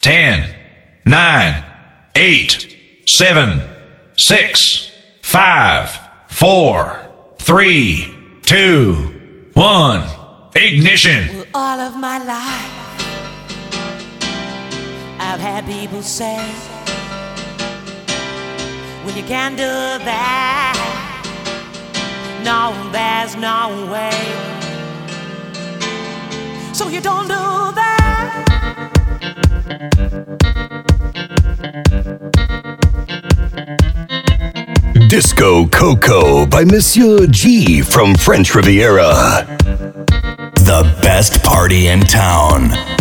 10, 9, 8, 7, 6, 5, 4, 3, 2, 1. Ignition. All of my life, I've had people say, when you can't do that, no, there's no way. So you don't do that. Disco Coco by Monsieur G from French Riviera. The best party in town.